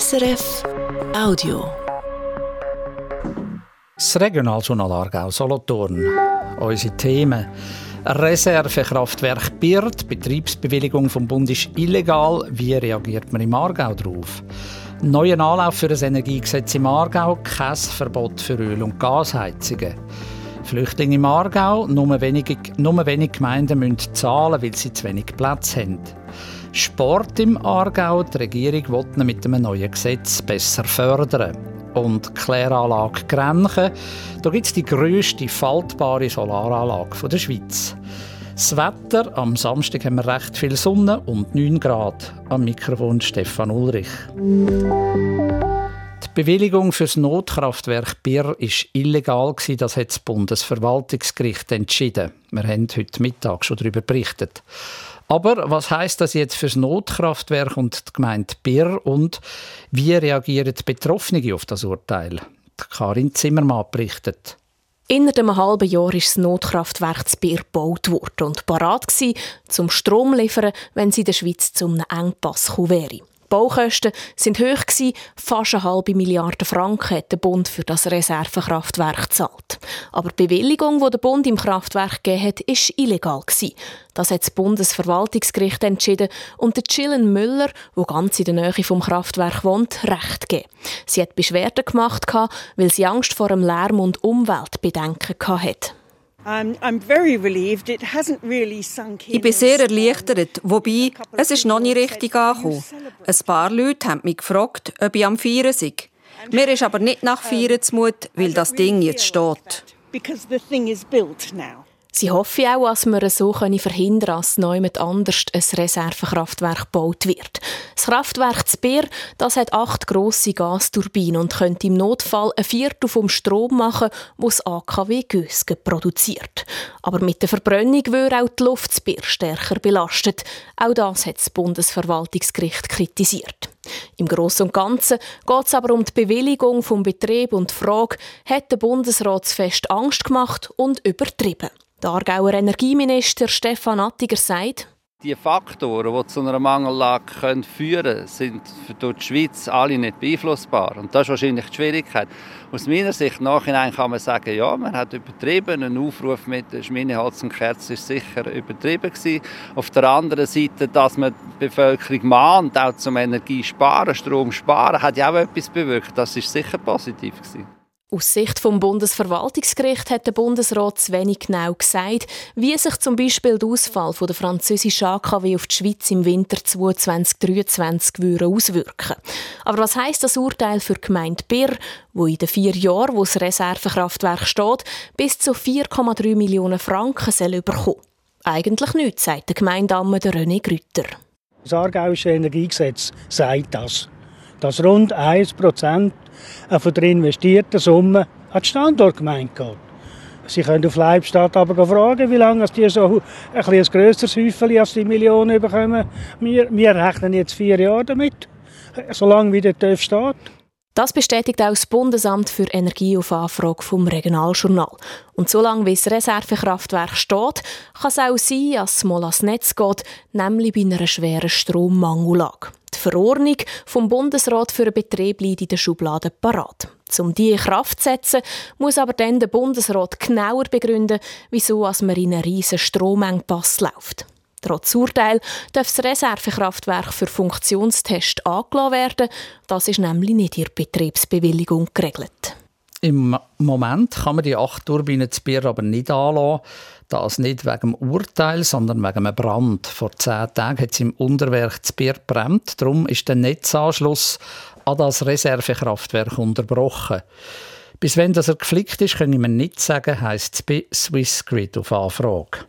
SRF Audio. Das Regionaljournal Aargau Solothurn. Unsere Themen. Reservekraftwerk Bird, Betriebsbewilligung vom Bund ist illegal. Wie reagiert man im Aargau darauf? Neuer Anlauf für das Energiegesetz im Aargau, kein Verbot für Öl- und Gasheizungen. Flüchtlinge im Aargau, nur wenige, nur wenige Gemeinden müssen zahlen, weil sie zu wenig Platz haben. Sport im Aargau, die Regierung will mit einem neuen Gesetz besser fördern. Und Kläranlage Grenchen, da gibt es die grösste faltbare Solaranlage der Schweiz. Das Wetter, am Samstag haben wir recht viel Sonne und 9 Grad. Am Mikrofon Stefan Ulrich. Die Bewilligung für das Notkraftwerk Birr ist illegal das hat das Bundesverwaltungsgericht entschieden. Wir haben heute Mittag schon darüber berichtet. Aber was heißt das jetzt für das Notkraftwerk und die Gemeinde Birr und wie reagieren die Betroffenen auf das Urteil? Karin Zimmermann berichtet. Innerhalb einem halben Jahr ist das Notkraftwerk zu Bier gebaut worden und parat zum Strom liefern, wenn es in der Schweiz zu einem Engpass wäre. Baukosten sind hoch gewesen. Fast eine halbe Milliarde Franken hat der Bund für das Reservekraftwerk gezahlt. Aber die Bewilligung, die der Bund im Kraftwerk gegeben hat, ist illegal gewesen. Das hat das Bundesverwaltungsgericht entschieden und der Chillen Müller, wo ganz in der Nähe vom Kraftwerk wohnt, Recht gegeben. Sie hat Beschwerden gemacht, weil sie Angst vor dem Lärm und Umweltbedenken hatte. Ich bin sehr erleichtert, wobei es ist noch nicht richtig angekommen. Ein paar Leute haben mich gefragt, ob ich am Feiern sei. Mir ist aber nicht nach Feiern zumut, weil das Ding jetzt steht. Sie hoffen auch, dass wir so verhindern können, dass niemand anders ein Reservekraftwerk gebaut wird. Das Kraftwerk Speer das hat acht grosse Gasturbinen und könnte im Notfall ein Viertel vom Strom machen, wo das AKW Gösgen produziert. Aber mit der Verbrennung würde auch die Luft Speer stärker belastet. Auch das hat das Bundesverwaltungsgericht kritisiert. Im Großen und Ganzen geht es aber um die Bewilligung vom Betrieb und die Frage, hat der Bundesrat fest Angst gemacht und übertrieben? Der Aargauer Energieminister Stefan Attiger sagt, die Faktoren, die zu einer Mangellage führen können, sind für die Schweiz alle nicht beeinflussbar. Und das ist wahrscheinlich die Schwierigkeit. Aus meiner Sicht nachhinein kann man sagen, ja, man hat übertrieben. Ein Aufruf mit Schmineholz und Kerzen ist sicher übertrieben gewesen. Auf der anderen Seite, dass man die Bevölkerung mahnt, auch zum Energiesparen, Strom sparen, hat ja auch etwas bewirkt. Das ist sicher positiv gewesen. Aus Sicht vom Bundesverwaltungsgericht hat der Bundesrat zu wenig genau gesagt, wie sich zum Beispiel der Ausfall der französischen AKW auf die Schweiz im Winter 2023 auswirken Aber was heißt das Urteil für die Gemeinde Birr, wo in den vier Jahren, wo das Reservekraftwerk steht, bis zu 4,3 Millionen Franken soll bekommen? Eigentlich nichts, sagt der Gemeindeamme René Grütter. Das Aargauische Energiegesetz sagt das, dass rund 1 Prozent von der investierten Summe an die Standortgemeinde geht. Sie können auf Leibstadt aber fragen, wie lange die so ein, ein grösseres Häufchen als die Millionen bekommen. Wir, wir rechnen jetzt vier Jahre damit, solange wie der TÜV steht. Das bestätigt auch das Bundesamt für Energie auf Anfrage vom Regionaljournal. Und solange wie das Reservekraftwerk steht, kann es auch sein, dass es mal ans Netz geht, nämlich bei einer schweren Strommangellage. Die Verordnung vom Bundesrat für den Betrieb liegt in der Schublade parat. Um diese in Kraft zu setzen, muss aber dann der Bundesrat genauer begründen, wieso man in einen riesen Stromengpass läuft. Trotz Urteil darf das Reservekraftwerk für Funktionstest angelassen werden. Das ist nämlich nicht in der Betriebsbewilligung geregelt. Im Moment kann man die acht Turbinen zu Bier aber nicht anlassen. Das nicht wegen dem Urteil, sondern wegen einem Brand. Vor zehn Tagen hat es im Unterwerk zu Bier gebrannt. Darum ist der Netzanschluss an das Reservekraftwerk unterbrochen. Bis wenn das er geflickt ist, können wir nicht sagen, heisst es bei Swissgrid auf Anfrage.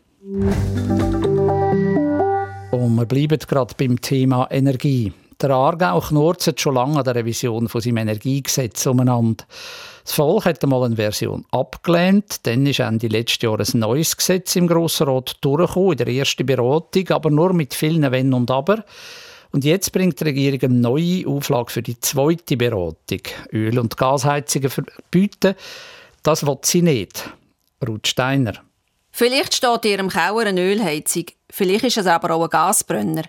Und wir bleiben gerade beim Thema Energie. Der Aargau knurzt schon lange an der Revision von seinem Energiegesetz umeinander. Das Volk hat einmal eine Version abgelehnt, dann ist Ende letzten Jahr ein neues Gesetz im Grossen Rat durchgekommen, in der ersten Beratung, aber nur mit vielen Wenn und Aber. Und jetzt bringt die Regierung eine neue Auflage für die zweite Beratung. Öl- und Gasheizungen verbieten, das will sie nicht. Ruth Steiner. Vielleicht steht ihrem Kauer eine Ölheizung, vielleicht ist es aber auch ein Gasbrenner.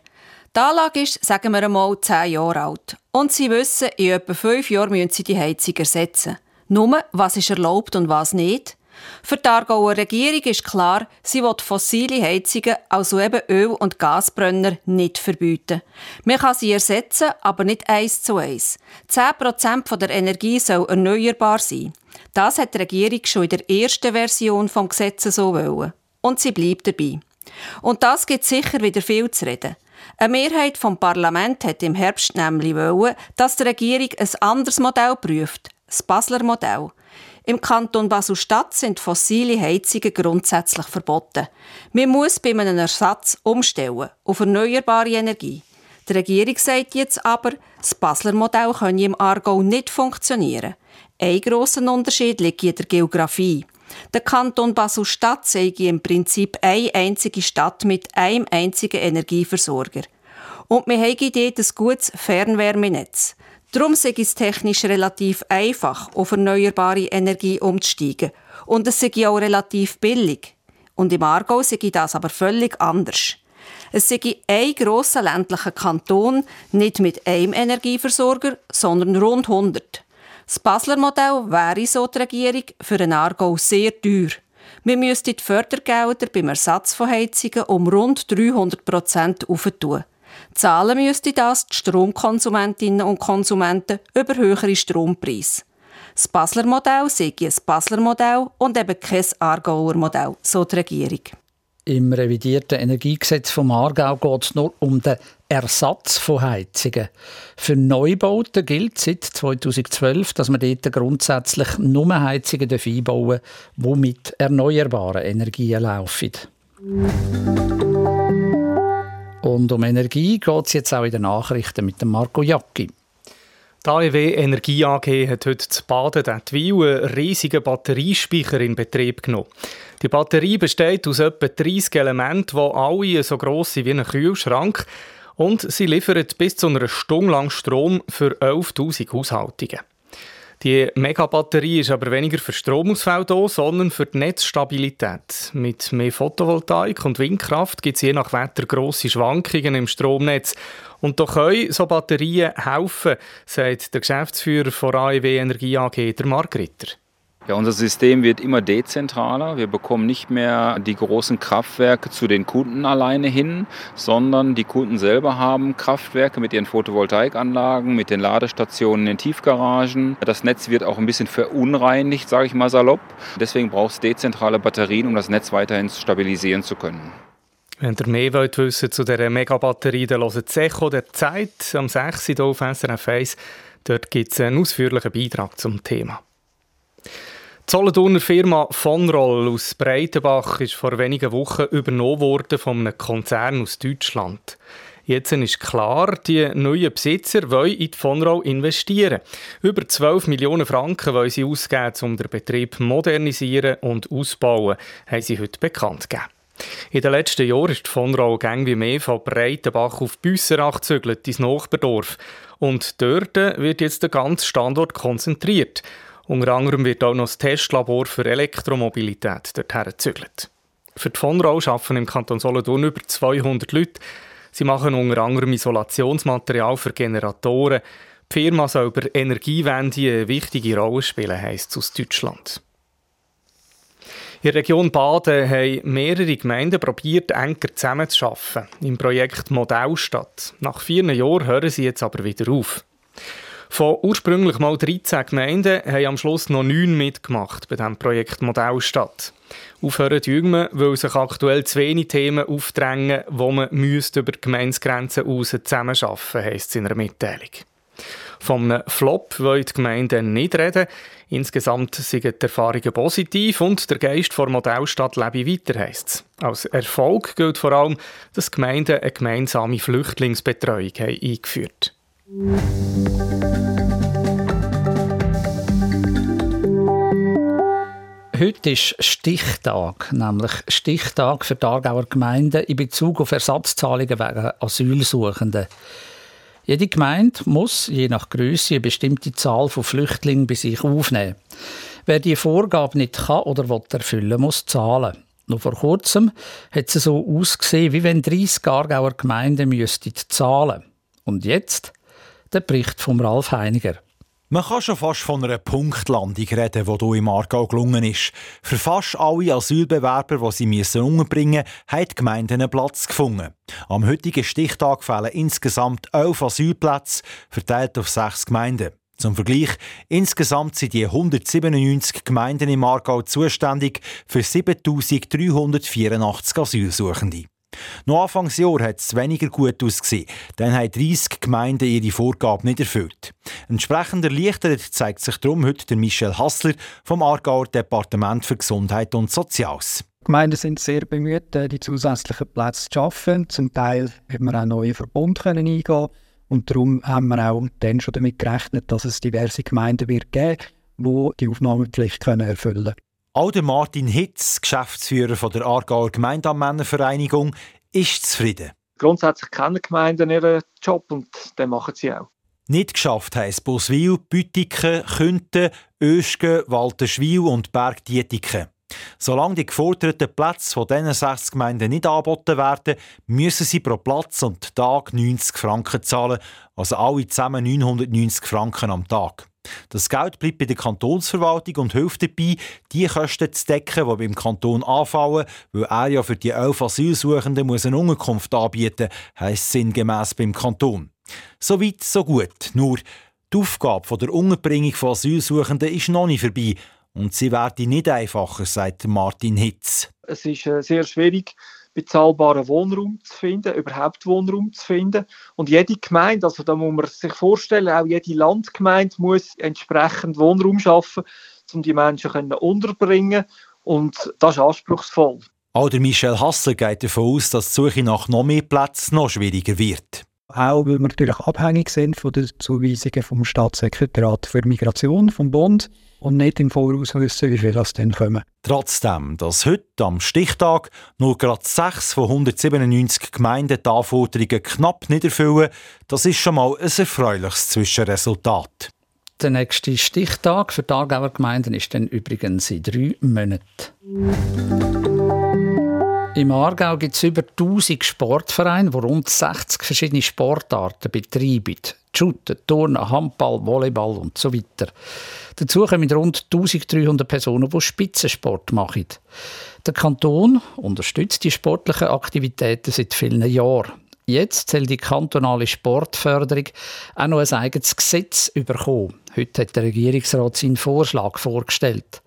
Die Anlage ist, sagen wir einmal, zehn Jahre alt. Und Sie wissen, in etwa fünf Jahren müssen Sie die Heizung ersetzen. Nur, was ist erlaubt und was nicht? Für die Aargauer Regierung ist klar, sie will fossile Heizungen, also eben Öl- und Gasbrenner, nicht verbieten. Man kann sie ersetzen, aber nicht eins zu eins. 10% der Energie soll erneuerbar sein. Das hat die Regierung schon in der ersten Version des Gesetzes so wollen. Und sie bleibt dabei. Und das gibt sicher wieder viel zu reden. Eine Mehrheit vom Parlament hat im Herbst nämlich wollen, dass die Regierung ein anderes Modell prüft, das Basler Modell. Im Kanton Basel-Stadt sind fossile Heizungen grundsätzlich verboten. Man muss bei einem Ersatz umstellen auf erneuerbare Energie. Die Regierung sagt jetzt aber, das Basler Modell könne im Aargau nicht funktionieren. Ein grosser Unterschied liegt in der Geografie. Der Kanton Basel-Stadt sei im Prinzip eine einzige Stadt mit einem einzigen Energieversorger. Und wir haben dort ein gutes Fernwärmenetz. Darum sei es technisch relativ einfach, auf erneuerbare Energie umzusteigen. Und es sei auch relativ billig. Und im Aargau sei das aber völlig anders. Es sei ein grosser ländlicher Kanton, nicht mit einem Energieversorger, sondern rund 100. Das Basler Modell wäre, so die Regierung, für einen Aargau sehr teuer. Wir müssten die Fördergelder beim Ersatz von Heizungen um rund 300 Prozent aufentun. Zahlen müssten das die Stromkonsumentinnen und Konsumenten über höhere Strompreise. Das Basler Modell sei ein Basler Modell und eben kein Aargauer Modell, so die Regierung. Im revidierten Energiegesetz vom Aargau geht es nur um den Ersatz von Heizungen. Für Neubauten gilt seit 2012, dass man dort grundsätzlich nur Heizungen einbauen darf, die mit erneuerbaren Energien laufen. Und um Energie geht es jetzt auch in den Nachrichten mit dem Marco Jacki. Die AEW Energie AG hat heute zu Baden Wil einen riesigen Batteriespeicher in Betrieb genommen. Die Batterie besteht aus etwa 30 Elementen, die alle so gross sind wie ein Kühlschrank und sie liefert bis zu einer Stunde lang Strom für 11.000 Haushaltungen. Die Megabatterie ist aber weniger für Stromausfall da, sondern für die Netzstabilität. Mit mehr Photovoltaik und Windkraft gibt es je nach Wetter grosse Schwankungen im Stromnetz. Und da können so Batterien helfen, sagt der Geschäftsführer von AEW Energie AG, der Mark Ritter. Ja, unser System wird immer dezentraler. Wir bekommen nicht mehr die großen Kraftwerke zu den Kunden alleine hin, sondern die Kunden selber haben Kraftwerke mit ihren Photovoltaikanlagen, mit den Ladestationen in Tiefgaragen. Das Netz wird auch ein bisschen verunreinigt, sage ich mal salopp. Deswegen braucht es dezentrale Batterien, um das Netz weiterhin stabilisieren zu können. Wenn ihr mehr wollt wissen zu dieser Megabatterie, dann hört das Echo der Zeit am 6. Uhr auf SRF 1. Dort gibt es einen ausführlichen Beitrag zum Thema. Die Solothurner Firma Vonroll aus Breitenbach ist vor wenigen Wochen übernommen worden von einem Konzern aus Deutschland. Jetzt ist klar, die neuen Besitzer wollen in die Vonroll investieren. Über 12 Millionen Franken wollen sie ausgeben, um den Betrieb modernisieren und ausbauen, haben sie heute bekannt gegeben. In den letzten Jahren ist die Vonroll gang wie mehr von Breitenbach auf Büsserach gezügelt, ins Nachbardorf. Und dort wird jetzt der ganze Standort konzentriert. Unter anderem wird auch noch das Testlabor für Elektromobilität dorthin gezügelt. Für die Vonrau arbeiten im Kanton Solothurn über 200 Leute. Sie machen unter anderem Isolationsmaterial für Generatoren. Die Firma soll über Energiewende eine wichtige Rolle spielen, heisst es aus Deutschland. In der Region Baden haben mehrere Gemeinden probiert, enger zusammenzuarbeiten im Projekt Modellstadt. Nach vier Jahren hören sie jetzt aber wieder auf. Von ursprünglich mal 13 Gemeinden haben am Schluss noch neun mitgemacht bei diesem Projekt Modellstadt. Aufhören tun wir, weil sich aktuell zu wenig Themen aufdrängen, wo man müsste über die Gemeindegrenzen hinaus zusammenarbeiten heisst es in einer Mitteilung. Einem Flop wollen die Gemeinden nicht reden. Insgesamt sind die Erfahrungen positiv und der Geist der Modellstadt lebe weiter, heisst es. Als Erfolg gilt vor allem, dass die Gemeinden eine gemeinsame Flüchtlingsbetreuung haben eingeführt Heute ist Stichtag, nämlich Stichtag für die Aargauer Gemeinden in Bezug auf Ersatzzahlungen wegen Asylsuchenden. Jede Gemeinde muss je nach Größe eine bestimmte Zahl von Flüchtlingen bei sich aufnehmen. Wer die Vorgabe nicht kann oder will erfüllen, muss zahlen. Noch vor kurzem hat es so ausgesehen, wie wenn 30 Aargauer Gemeinden müssten zahlen. Und jetzt der Bericht von Ralf Heiniger. Man kann schon fast von einer Punktlandung reden, die hier im Aargau gelungen ist. Für fast alle Asylbewerber, die sie müssen umbringen mussten, haben die Gemeinden einen Platz gefunden. Am heutigen Stichtag fehlen insgesamt elf Asylplätze, verteilt auf sechs Gemeinden. Zum Vergleich, insgesamt sind die 197 Gemeinden im Aargau zuständig für 7384 Asylsuchende. Noch Anfangsjahr hat es weniger gut ausgesehen. Dann haben 30 Gemeinden ihre Vorgabe nicht erfüllt. Entsprechend erleichtert zeigt sich darum heute der Michel Hassler vom Aargauer Departement für Gesundheit und Soziales. Die Gemeinden sind sehr bemüht, äh, die zusätzlichen Plätze zu schaffen. Zum Teil haben wir auch neue Verbunde eingehen und darum haben wir auch dann schon damit gerechnet, dass es diverse Gemeinden wird geben, die die Aufnahmepflicht erfüllen können. Auch der Martin Hitz, Geschäftsführer von der Aargauer Gemeindeanmännervereinigung, ist zufrieden. Grundsätzlich kennen Gemeinden ihren Job und den machen sie auch. Nicht geschafft heisst Boswil, Büttiken, Künten, Öschgen, Walterschwil und Bergdietiken. Solange die geforderten Plätze von diesen sechs Gemeinden nicht angeboten werden, müssen sie pro Platz und Tag 90 Franken zahlen, also alle zusammen 990 Franken am Tag. Das Geld bleibt bei der Kantonsverwaltung und hilft dabei, die Kosten zu decken, die beim Kanton anfallen, weil er ja für die elf Asylsuchenden muss eine Unterkunft anbieten muss, heisst sinngemäss beim Kanton. So weit, so gut. Nur die Aufgabe der Unterbringung von Asylsuchenden ist noch nicht vorbei und sie werde nicht einfacher, sagt Martin Hitz. Es ist äh, sehr schwierig, bezahlbaren Wohnraum zu finden, überhaupt Wohnraum zu finden. Und jede Gemeinde, also da muss man sich vorstellen, auch jede Landgemeinde muss entsprechend Wohnraum schaffen, um die Menschen können unterbringen Und das ist anspruchsvoll. Auch der Michel Hassler geht davon aus, dass die Suche nach noch mehr Plätzen noch schwieriger wird. Auch weil wir natürlich abhängig sind von den Zuweisungen vom Staatssekretariat für Migration vom Bund und nicht im Voraus wissen, wie viel das dann kommen. Trotzdem, dass heute am Stichtag nur gerade sechs von 197 Gemeinden die Anforderungen knapp nicht erfüllen, das ist schon mal ein erfreuliches Zwischenresultat. Der nächste Stichtag für die Aargauer Gemeinden ist dann übrigens in drei Monaten. Im Aargau gibt es über 1000 Sportvereine, die rund 60 verschiedene Sportarten betreiben. Shooten, Turnen, Handball, Volleyball und so weiter. Dazu kommen rund 1300 Personen, die Spitzensport machen. Der Kanton unterstützt die sportlichen Aktivitäten seit vielen Jahren. Jetzt soll die kantonale Sportförderung auch noch ein eigenes Gesetz bekommen. Heute hat der Regierungsrat seinen Vorschlag vorgestellt.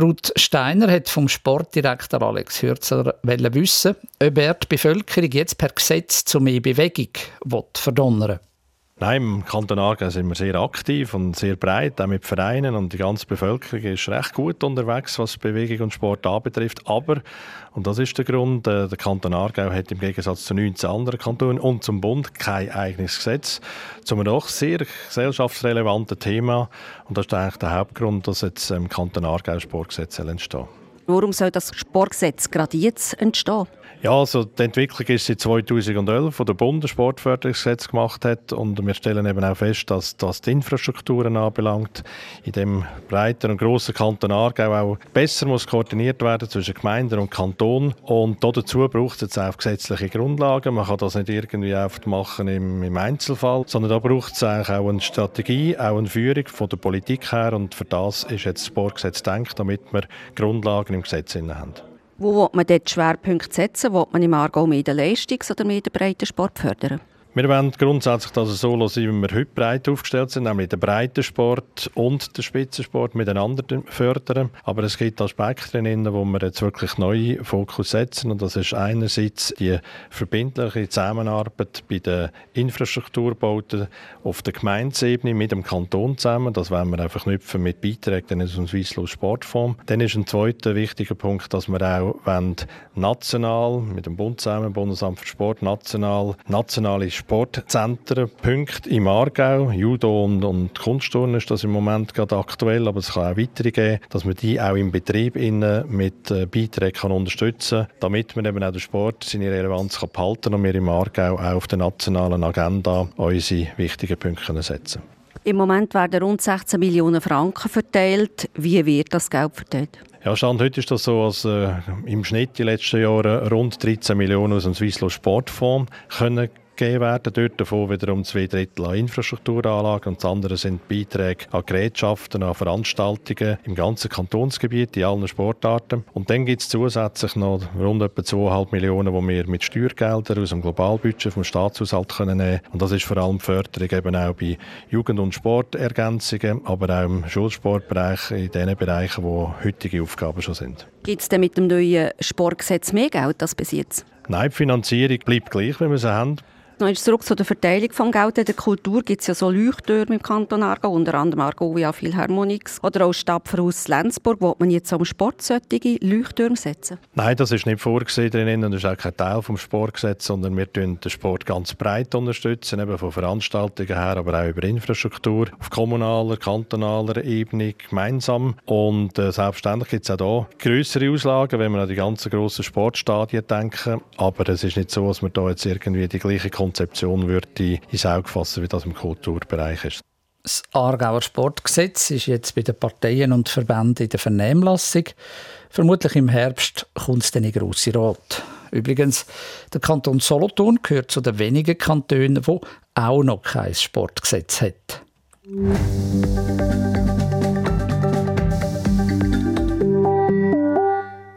Ruth Steiner hat vom Sportdirektor Alex Hürzer wissen, ob er die Bevölkerung jetzt per Gesetz zu mehr Bewegung verdonnern will. Nein, im Kanton Aargau sind wir sehr aktiv und sehr breit, auch mit Vereinen und die ganze Bevölkerung ist recht gut unterwegs, was Bewegung und Sport anbetrifft. Aber, und das ist der Grund, äh, der Kanton Aargau hat im Gegensatz zu 19 anderen Kantonen und zum Bund kein eigenes Gesetz zu einem doch sehr gesellschaftsrelevanten Thema. Und das ist eigentlich der Hauptgrund, dass jetzt im Kanton Aargau Sportgesetz entstehen Warum soll das Sportgesetz gerade jetzt entstehen? Ja, also die Entwicklung ist seit 2011, wo der Bund ein Sportförderungsgesetz gemacht hat und wir stellen eben auch fest, dass das die Infrastrukturen anbelangt, in dem breiten und grossen Kanton Aargau auch besser muss koordiniert werden zwischen Gemeinden und Kanton und dazu braucht es jetzt auch gesetzliche Grundlagen. Man kann das nicht irgendwie einfach machen im, im Einzelfall, sondern da braucht es auch eine Strategie, auch eine Führung von der Politik her und für das ist jetzt das Sportgesetz gedacht, damit wir Grundlagen im Gesetz haben. Wo will man dort Schwerpunkte setzen? Will man im Aargau mehr den Leistungs- oder mehr den Breitensport fördern? Wir wollen grundsätzlich dass so sein, wie wir heute breit aufgestellt sind, nämlich den Breitensport und den Spitzensport miteinander fördern. Aber es gibt Aspekte drin, wo wir jetzt wirklich neu Fokus setzen. Und das ist einerseits die verbindliche Zusammenarbeit bei den Infrastrukturbauten auf der Gemeindesebene mit dem Kanton zusammen. Das wollen wir einfach knüpfen mit Beiträgen in unserem Swisslos Sportfonds. Dann ist ein zweiter wichtiger Punkt, dass wir auch national mit dem Bund zusammen, Bundesamt für Sport, national, nationale Sportzentren, Punkte im Aargau, Judo und, und Kunstturnen ist das im Moment gerade aktuell, aber es kann auch weitere geben, dass man die auch im Betrieb innen mit äh, Beiträgen kann unterstützen kann, damit man eben auch den Sport seine Relevanz kann behalten und wir im Aargau auch auf der nationalen Agenda unsere wichtigen Punkte setzen Im Moment werden rund 16 Millionen Franken verteilt. Wie wird das Geld verteilt? Ja, Stand heute ist das so, dass äh, im Schnitt die letzten Jahre rund 13 Millionen aus dem Swisslo Sportfonds können gegeben werden. Dort davon wiederum zwei Drittel an Infrastrukturanlagen und das andere sind Beiträge an Gerätschaften, an Veranstaltungen im ganzen Kantonsgebiet, in allen Sportarten. Und dann gibt es zusätzlich noch rund etwa 2,5 Millionen, die wir mit Steuergeldern aus dem Globalbudget vom Staatshaushalt können nehmen können. Und das ist vor allem Förderung eben auch bei Jugend- und Sportergänzungen, aber auch im Schulsportbereich, in den Bereichen, wo heutige Aufgaben schon sind. Gibt es denn mit dem neuen Sportgesetz mehr Geld als bis jetzt? Nein, die Finanzierung bleibt gleich, wie wir sie haben. Noch zurück zu der Verteilung des Geldes. In der Kultur gibt es ja so Leuchttürme im Kanton Aargau, unter anderem Argovia Philharmonics oder auch Stadtverhaus Lenzburg. Wo man jetzt am Sport solche Leuchttürme setzen? Nein, das ist nicht vorgesehen drin und ist auch kein Teil des Sportgesetzes, sondern wir unterstützen den Sport ganz breit, unterstützen, eben von Veranstaltungen her, aber auch über Infrastruktur auf kommunaler, kantonaler Ebene gemeinsam. Und äh, selbstverständlich gibt es auch hier größere Auslagen, wenn wir an die ganzen grossen Sportstadien denken. Aber es ist nicht so, dass wir da jetzt irgendwie die gleiche Konzeption würde ins Auge fassen, wie das im Kulturbereich ist. Das Aargauer Sportgesetz ist jetzt bei den Parteien und Verbänden in der Vernehmlassung. Vermutlich im Herbst kommt es dann in grosse Rat. Übrigens, der Kanton Solothurn gehört zu den wenigen Kantonen, die auch noch kein Sportgesetz hat.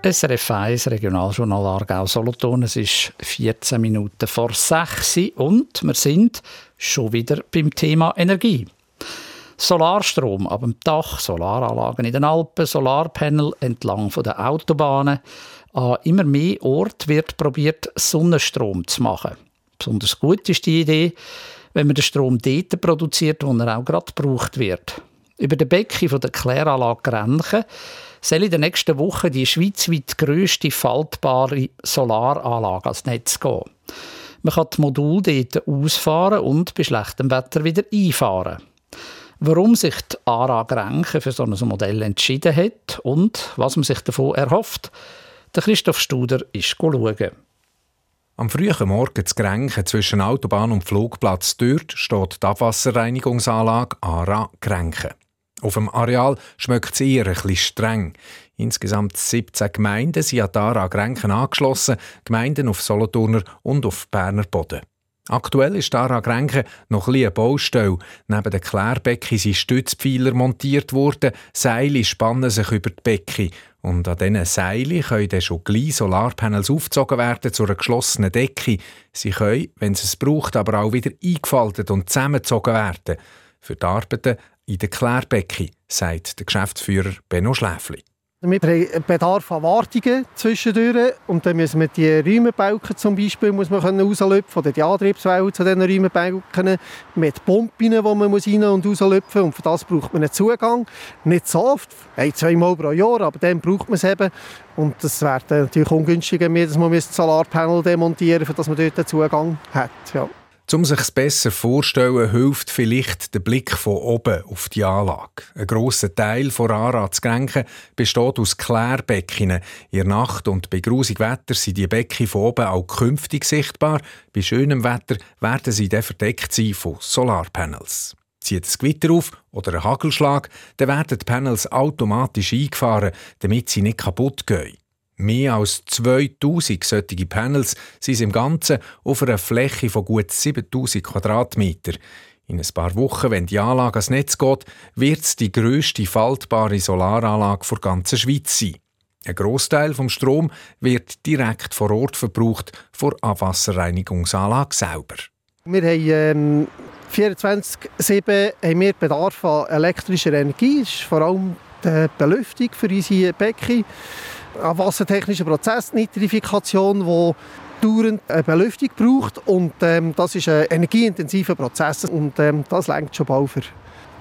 SRF 1 Regionaljournal Aargau Solothurn. Es ist 14 Minuten vor 6 und wir sind schon wieder beim Thema Energie. Solarstrom ab dem Dach, Solaranlagen in den Alpen, Solarpanel entlang der Autobahnen. An immer mehr Orten wird probiert, Sonnenstrom zu machen. Besonders gut ist die Idee, wenn man den Strom dort produziert, wo er auch gerade gebraucht wird. Über den Becken der Kläranlage Grenchen soll in den nächsten Wochen die schweizweit grösste faltbare Solaranlage ans Netz gehen. Man kann die Module dort ausfahren und bei schlechtem Wetter wieder einfahren. Warum sich die ARA Grenchen für so ein Modell entschieden hat und was man sich davon erhofft, der Christoph Studer ist schauen. Am frühen Morgen zu Grenchen zwischen Autobahn und Flugplatz dort steht die Abwasserreinigungsanlage ARA Grenchen. Auf dem Areal schmeckt es eher ein bisschen streng. Insgesamt 17 Gemeinden sind an Dara Grenken angeschlossen, Gemeinden auf Solothurner und auf Berner Boden. Aktuell ist Dara Grenken noch ein eine Baustelle. Neben den Klärbecken sind Stützpfeiler montiert worden, Seile spannen sich über die Becken. Und an diesen Seilen können dann schon gleich Solarpanels aufgezogen werden zu einer geschlossenen Decke. Sie können, wenn es es braucht, aber auch wieder eingefaltet und zusammengezogen werden. Für die Arbeiten in den Klärbecken, sagt der Geschäftsführer Benno Schläfli. Wir haben Bedarf an Wartungen zwischendurch und dann müssen wir die Räumenbalken zum Beispiel muss man rauslüpfen oder die Antriebswellen zu diesen Räumenbalken mit Pumpen, die man rein- und rauslüpfen und für das braucht man einen Zugang. Nicht so oft, ein, zweimal pro Jahr, aber dann braucht man es eben und das wäre natürlich ungünstiger, dass man das Solarpanel demontieren müsste, damit man dort einen Zugang hat. Ja. Um sich es besser vorzustellen, hilft vielleicht der Blick von oben auf die Anlage. Ein grosser Teil von Anratsgrenken besteht aus Klärbecken. In Nacht und bei grusig Wetter sind die Becken von oben auch künftig sichtbar. Bei schönem Wetter werden sie dann verdeckt sein von Solarpanels. Zieht es Gewitter auf oder ein Hagelschlag, dann werden die Panels automatisch eingefahren, damit sie nicht kaputt gehen. Mehr als 2000 solche Panels sind im Ganzen auf einer Fläche von gut 7000 Quadratmeter. In ein paar Wochen, wenn die Anlage ans Netz geht, wird es die grösste faltbare Solaranlage der ganzen Schweiz sein. Ein Großteil vom Strom wird direkt vor Ort verbraucht vor Abwasserreinigungsanlage selber. Wir haben ähm, 24/7 haben wir Bedarf an elektrischer Energie. Das ist vor allem die Belüftung für unsere Becken ein wassertechnischer Prozess, Nitrifikation, die dauernd eine Belüftung braucht und ähm, das ist ein energieintensiver Prozess und ähm, das lenkt schon bald für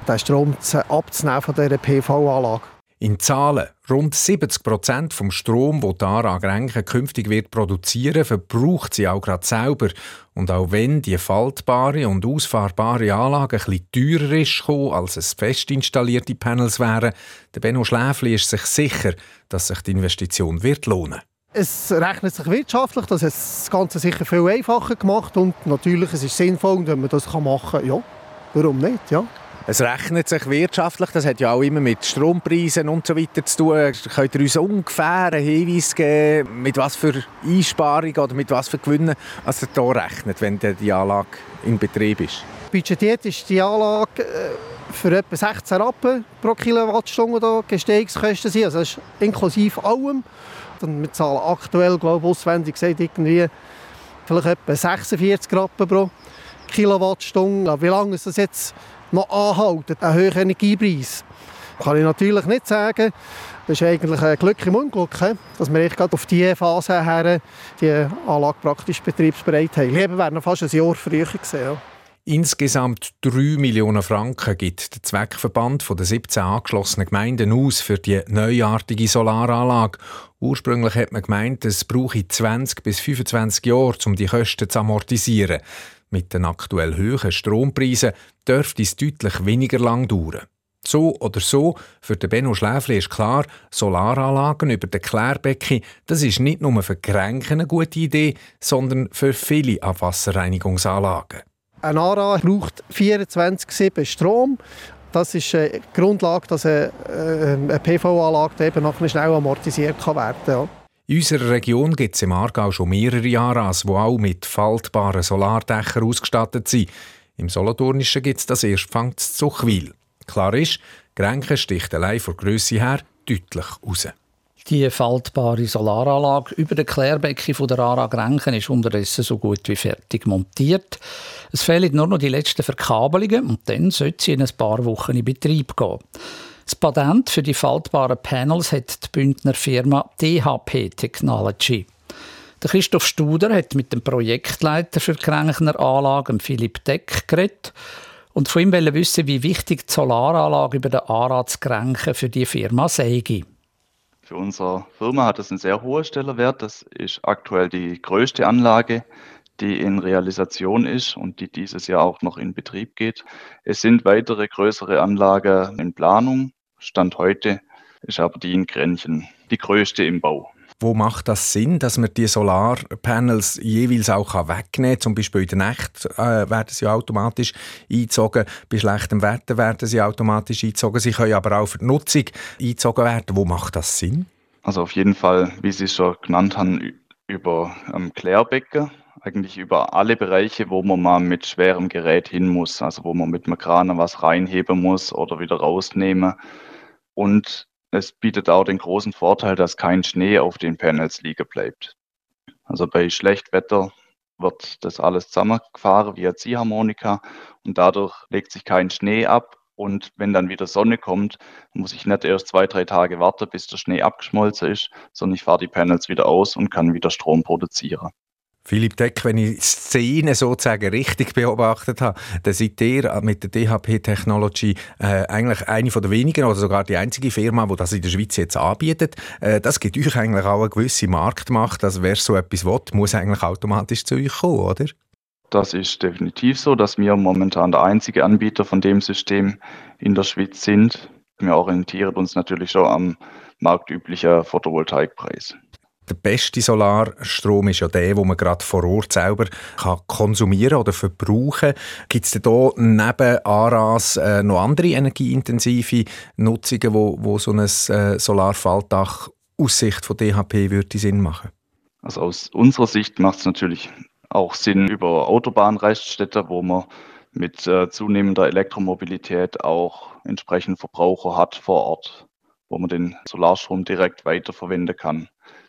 den Strom abzunehmen von dieser PV-Anlage. In Zahlen, rund 70 Prozent vom Strom, den die ARA Grenken künftig wird produzieren, verbraucht sie auch gerade selber. Und auch wenn die faltbare und ausfahrbare Anlage ein bisschen teurer ist als es fest installierte Panels wären, der Benno Schläfli ist sich sicher, dass sich die Investition wird lohnen. Es rechnet sich wirtschaftlich, das hat das Ganze sicher viel einfacher gemacht und natürlich es ist sinnvoll, wenn man das machen kann. Ja, warum nicht? Ja. Es rechnet sich wirtschaftlich, das hat ja auch immer mit Strompreisen und so weiter zu tun. Könnt ihr uns ungefähr einen Hinweis geben, mit was für Einsparungen oder mit was für Gewinnen es hier rechnet, wenn die Anlage in Betrieb ist? Budgetiert ist die Anlage äh, für etwa 16 Rappen pro Kilowattstunde da Gestehungskosten sind. Also das ist inklusive allem. Und wir zahlen aktuell, glaube ich, auswendig gesagt, irgendwie vielleicht etwa 46 Rappen pro Kilowattstunde. Wie lange ist das jetzt noch anhalten, einen hohen Energiepreis. Kann ich natürlich nicht sagen. Das ist eigentlich ein Glück im Unglück, dass wir gerade auf diese Phase her die Anlage praktisch betriebsbereit haben. Lieber wäre noch fast ein Jahr früher gewesen. Insgesamt 3 Millionen Franken gibt der Zweckverband von den 17 angeschlossenen Gemeinden aus für die neuartige Solaranlage. Ursprünglich hat man gemeint, es brauche 20 bis 25 Jahre, um die Kosten zu amortisieren. Mit den aktuell hohen Strompreisen dürfte es deutlich weniger lang dauern. So oder so, für den Benno Schläfli ist klar, Solaranlagen über den Klärbecken, das ist nicht nur für Kränken eine gute Idee, sondern für viele Abwasserreinigungsanlagen. Ein ARA braucht 24-7 Strom. Das ist die Grundlage, dass eine, äh, PV-Anlage schnell amortisiert werden kann. In unserer Region gibt es im Aargau schon mehrere Aras, die auch mit faltbaren Solardächern ausgestattet sind. Im Solothurnischen gibt es das erst zu Zuchwil. Klar ist, Grenken sticht allein von Grösse her deutlich raus. Die faltbare Solaranlage über den Klärbecken von der ARA Grenken ist unterdessen so gut wie fertig montiert. Es fehlen nur noch die letzten Verkabelungen und dann sollte sie in ein paar Wochen in Betrieb gehen. Das Patent für die faltbaren Panels hat die Bündner Firma DHP Technology. Christoph Studer hat mit dem Projektleiter für die Kränkner Anlagen, Philipp Deck, geredet und von ihm wissen, wie wichtig die Solaranlage über den Anrat für die Firma sei. Für unsere Firma hat das einen sehr hohen Stellenwert. Das ist aktuell die größte Anlage, die in Realisation ist und die dieses Jahr auch noch in Betrieb geht. Es sind weitere größere Anlagen in Planung. Stand heute ist aber die in Grenchen die größte im Bau. Wo macht das Sinn, dass man die Solarpanels jeweils auch wegnehmen kann? Zum Beispiel in der Nacht äh, werden sie automatisch eingezogen, bei schlechtem Wetter werden sie automatisch eingezogen. Sie können aber auch für die Nutzung eingezogen werden. Wo macht das Sinn? Also auf jeden Fall, wie Sie es schon genannt haben, über ähm, Klärbecken eigentlich über alle Bereiche, wo man mal mit schwerem Gerät hin muss, also wo man mit einem Kran was reinheben muss oder wieder rausnehmen. Und es bietet auch den großen Vorteil, dass kein Schnee auf den Panels liegen bleibt. Also bei Schlechtwetter wird das alles zusammengefahren via Ziehharmonika und dadurch legt sich kein Schnee ab. Und wenn dann wieder Sonne kommt, muss ich nicht erst zwei, drei Tage warten, bis der Schnee abgeschmolzen ist, sondern ich fahre die Panels wieder aus und kann wieder Strom produzieren. Philipp Deck, wenn ich Szene sozusagen richtig beobachtet habe, dann seid ihr mit der DHP Technology äh, eigentlich eine von der wenigen oder sogar die einzige Firma, die das in der Schweiz jetzt anbietet. Äh, das gibt euch eigentlich auch eine gewisse Marktmacht. Also wer so etwas will, muss eigentlich automatisch zu euch kommen, oder? Das ist definitiv so, dass wir momentan der einzige Anbieter von dem System in der Schweiz sind. Wir orientieren uns natürlich schon am marktüblichen Photovoltaikpreis. Der beste Solarstrom ist ja der, den man gerade vor Ort selber kann konsumieren oder verbrauchen Gibt es denn da neben ARAS äh, noch andere energieintensive Nutzungen, wo, wo so ein äh, Solarfaltdach aus Sicht von DHP würde Sinn machen? Also aus unserer Sicht macht es natürlich auch Sinn über Autobahnraststätten, wo man mit äh, zunehmender Elektromobilität auch entsprechend Verbraucher hat vor Ort, wo man den Solarstrom direkt weiterverwenden kann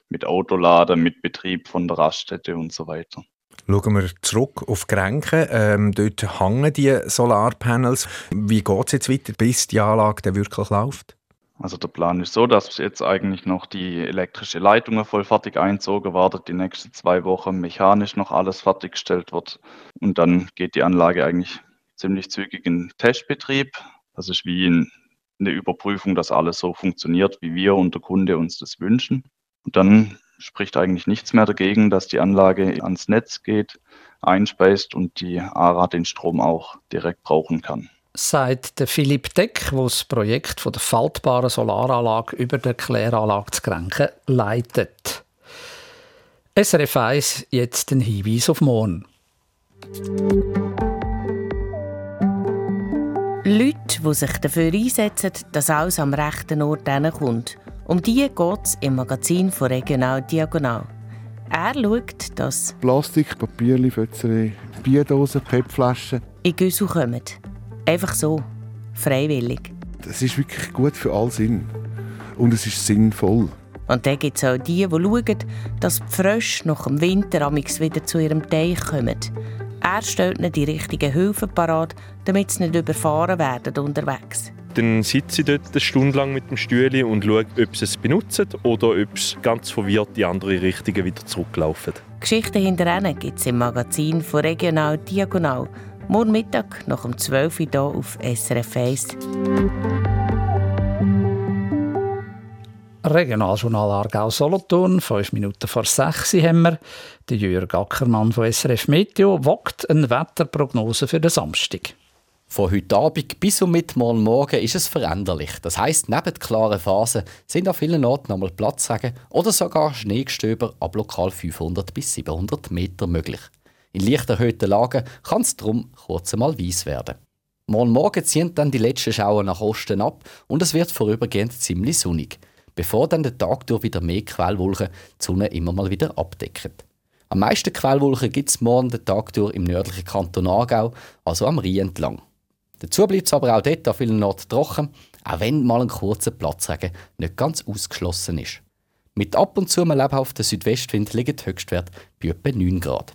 mit Autoladen, mit Betrieb von der Raststätte und so weiter. Schauen wir zurück auf Grenken. Ähm, dort hängen die Solarpanels. Wie geht es jetzt weiter, bis die Anlage dann wirklich läuft? Also der Plan ist so, dass jetzt eigentlich noch die elektrische Leitung voll fertig einzogen werden, die nächsten zwei Wochen mechanisch noch alles fertiggestellt wird und dann geht die Anlage eigentlich ziemlich zügig in Testbetrieb. Das ist wie eine Überprüfung, dass alles so funktioniert, wie wir und der Kunde uns das wünschen. Und dann spricht eigentlich nichts mehr dagegen, dass die Anlage ans Netz geht, einspeist und die ARA den Strom auch direkt brauchen kann. Seit der Philipp Deck, der das Projekt von der faltbaren Solaranlage über der Kläranlage zu Grenken leitet. SRF 1 jetzt ein Hinweis auf morgen. Leute, die sich dafür einsetzen, dass alles am rechten Ort kommt. Um die geht es im Magazin von Regional Diagonal. Er schaut, dass Plastik, Papier, Fötzerei, Bierdosen, PET-Flaschen in Güssel kommen. Einfach so. Freiwillig. Das ist wirklich gut für all Sinn. Und es ist sinnvoll. Und dann gibt es auch die, die schauen, dass die Frösche nach dem Winter wieder zu ihrem Teich kommen. Er stellt ihnen die richtigen Hilfen parat, damit sie nicht überfahren werden unterwegs. Dann sitze ich dort eine Stunde lang mit dem Stühle und schaue, ob sie es benutzen oder ob sie ganz verwirrt die andere Richtung wieder zurücklaufen. Geschichten hinter ihnen gibt es im Magazin von Regional Diagonal. Morgen Mittag nach um 12 Uhr hier auf SRF 1. Regionaljournal Aargau Solothurn, fünf Minuten vor sechs haben wir. Der Jürg Ackermann von SRF Meteo wagt eine Wetterprognose für den Samstag. Von heute Abend bis um Mittwoch morgen ist es veränderlich. Das heisst, neben klaren Phasen sind an vielen Orten einmal Platzregen oder sogar Schneegestöber ab lokal 500 bis 700 Meter möglich. In leicht erhöhten Lagen kann es darum kurz einmal weiss werden. Morgen Morgen ziehen dann die letzten Schauer nach Osten ab und es wird vorübergehend ziemlich sonnig bevor dann der Tag durch wieder mehr Quellwolken die Sonne immer mal wieder abdecken. Am meisten Quellwolken gibt es morgen den Tag durch im nördlichen Kanton Aargau, also am Rhein entlang. Dazu bleibt es aber auch dort an vielen Orten trocken, auch wenn mal ein kurzer Platzregen nicht ganz ausgeschlossen ist. Mit ab und zu einem lebhaften Südwestwind liegen die Höchstwerte bei etwa 9 Grad.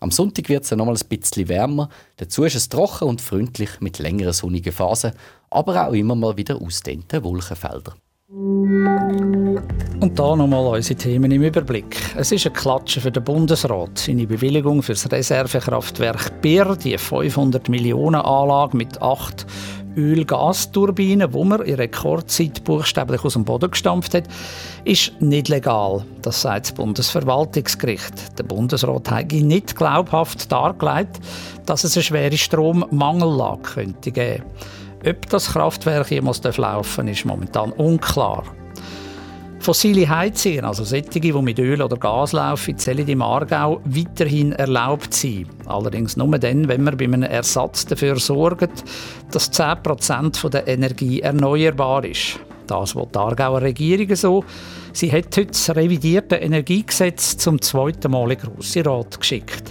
Am Sonntag wird es noch mal ein bisschen wärmer, dazu ist es trocken und freundlich mit längeren sonnigen Phasen, aber auch immer mal wieder ausdehnten Wolkenfeldern. Und da nochmal unsere Themen im Überblick. Es ist ein Klatschen für den Bundesrat. Seine Bewilligung für das Reservekraftwerk BIR, die 500 Millionen Anlage mit acht Öl-Gasturbinen, wo man in Rekordzeit buchstäblich aus dem Boden gestampft hat, ist nicht legal. Das sagt das Bundesverwaltungsgericht. Der Bundesrat hat nicht glaubhaft dargelegt, dass es eine schwere Strommangellage könnte geben könnte. Ob das Kraftwerk jemals laufen darf, ist momentan unklar. Fossile Heizungen, also solche, die mit Öl oder Gas laufen, sollen im Aargau weiterhin erlaubt sein. Allerdings nur dann, wenn man bei einem Ersatz dafür sorgt, dass 10% der Energie erneuerbar ist. Das will die Aargauer Regierung so. Sie hat heute das revidierte Energiegesetz zum zweiten Mal in den Grossen Rat geschickt.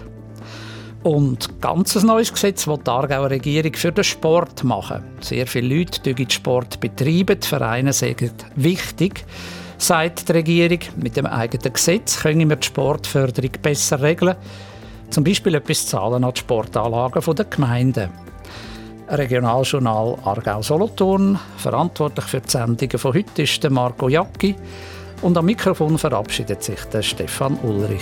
Und ganz ein neues Gesetz will die Aargauer Regierung für den Sport machen. Sehr viele Leute den Sport betreiben, die Vereine sagen wichtig. Sagt die Regierung, mit dem eigenen Gesetz können wir die Sportförderung besser regeln. Zum Beispiel etwas zahlen an die Sportanlagen der Gemeinden. Regionaljournal Aargau-Solothurn. Verantwortlich für die Sendungen von heute ist Marco Jacki. Und am Mikrofon verabschiedet sich der Stefan Ulrich.